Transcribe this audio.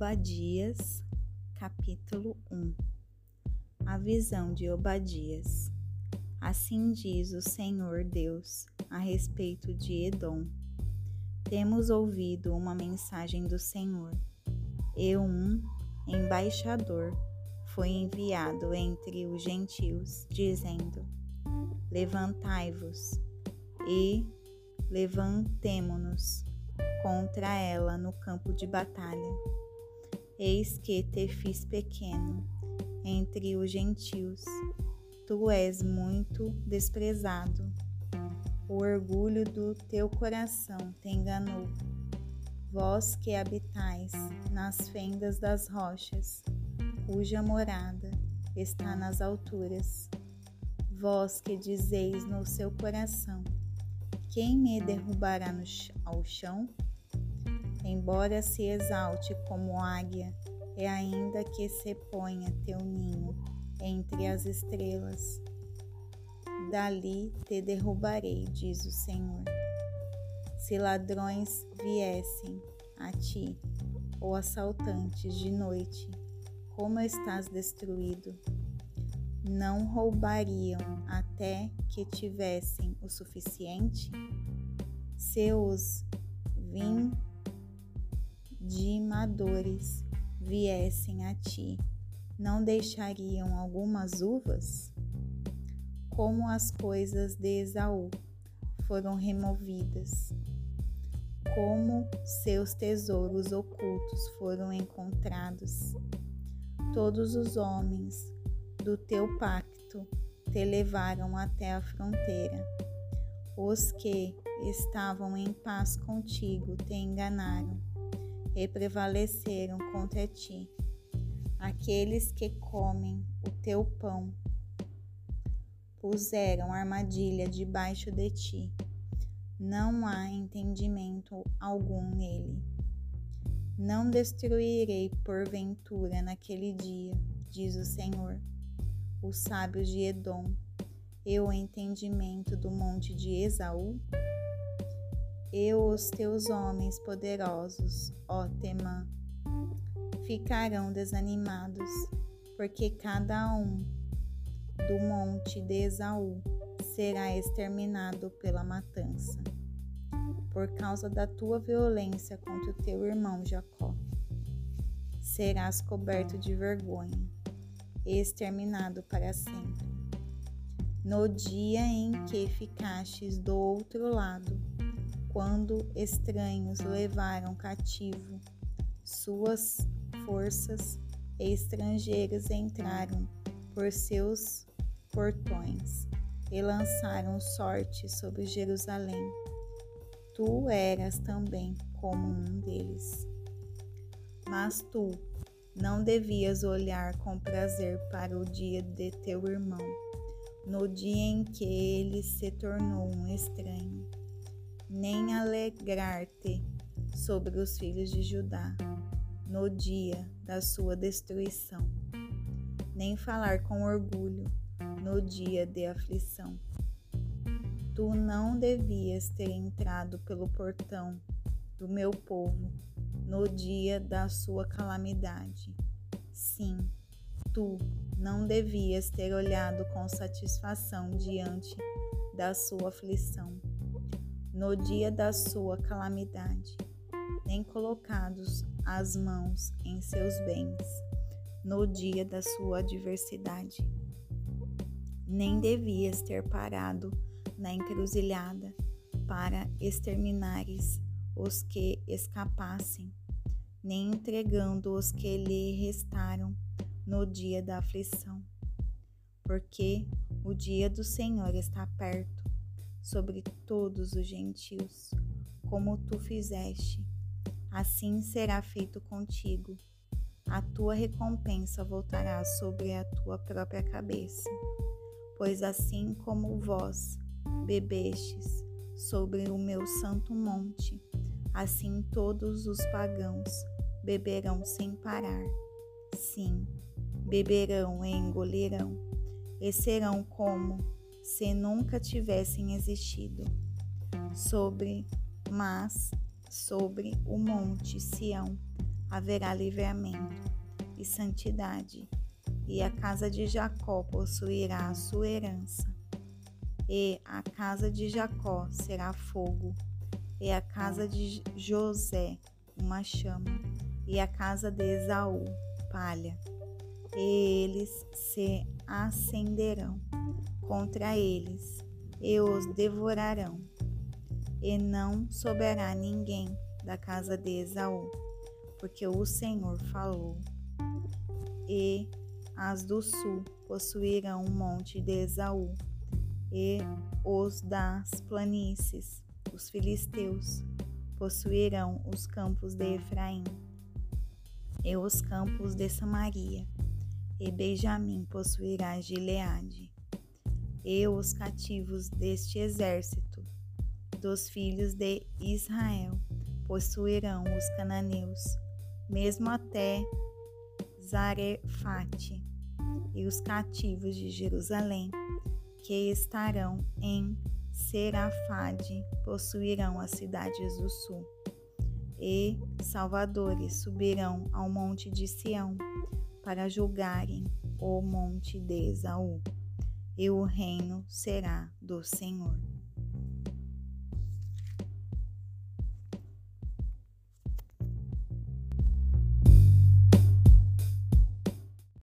Obadias, capítulo 1 A visão de Obadias. Assim diz o Senhor Deus a respeito de Edom. Temos ouvido uma mensagem do Senhor. E um embaixador foi enviado entre os gentios, dizendo: Levantai-vos e levantemo-nos contra ela no campo de batalha. Eis que te fiz pequeno entre os gentios, tu és muito desprezado. O orgulho do teu coração te enganou. Vós que habitais nas fendas das rochas, cuja morada está nas alturas, vós que dizeis no seu coração: Quem me derrubará no, ao chão? Embora se exalte como águia, e ainda que se ponha teu ninho entre as estrelas, dali te derrubarei, diz o Senhor. Se ladrões viessem a ti, ou assaltantes de noite, como estás destruído, não roubariam até que tivessem o suficiente? Se os vim dimadores viessem a ti, não deixariam algumas uvas? Como as coisas de Esaú foram removidas, como seus tesouros ocultos foram encontrados. Todos os homens do teu pacto te levaram até a fronteira. Os que estavam em paz contigo te enganaram e prevaleceram contra ti. Aqueles que comem o teu pão puseram armadilha debaixo de ti. Não há entendimento algum nele. Não destruirei porventura naquele dia, diz o Senhor, os sábios de Edom e o entendimento do monte de Esaú? E os teus homens poderosos, ó Temã, ficarão desanimados, porque cada um do monte de Esaú será exterminado pela matança, por causa da tua violência contra o teu irmão Jacó. Serás coberto de vergonha exterminado para sempre. No dia em que ficastes do outro lado, quando estranhos levaram cativo suas forças e estrangeiros entraram por seus portões e lançaram sorte sobre Jerusalém. Tu eras também como um deles. Mas tu não devias olhar com prazer para o dia de teu irmão, no dia em que ele se tornou um estranho nem alegrar-te sobre os filhos de Judá no dia da sua destruição, nem falar com orgulho no dia de aflição. Tu não devias ter entrado pelo portão do meu povo no dia da sua calamidade. Sim, tu não devias ter olhado com satisfação diante da sua aflição no dia da sua calamidade, nem colocados as mãos em seus bens no dia da sua adversidade. Nem devias ter parado na encruzilhada para exterminares os que escapassem, nem entregando os que lhe restaram no dia da aflição. Porque o dia do Senhor está perto sobre todos os gentios, como tu fizeste, assim será feito contigo. A tua recompensa voltará sobre a tua própria cabeça. Pois assim como vós bebestes sobre o meu santo monte, assim todos os pagãos beberão sem parar. Sim, beberão e engolirão, e serão como se nunca tivessem existido. Sobre, mas sobre o monte Sião haverá livramento e santidade, e a casa de Jacó possuirá a sua herança. E a casa de Jacó será fogo, e a casa de José uma chama, e a casa de Esaú palha. E eles se acenderão contra eles e os devorarão. E não sobrará ninguém da casa de Esaú, porque o Senhor falou. E as do sul possuirão o monte de Esaú, e os das planícies, os filisteus, possuirão os campos de Efraim, e os campos de Samaria, e Benjamim possuirá Gileade, e os cativos deste exército dos filhos de Israel possuirão os cananeus, mesmo até Zarefate, e os cativos de Jerusalém, que estarão em Serafade, possuirão as cidades do sul. E salvadores subirão ao monte de Sião para julgarem o monte de Esaú, e o reino será do Senhor.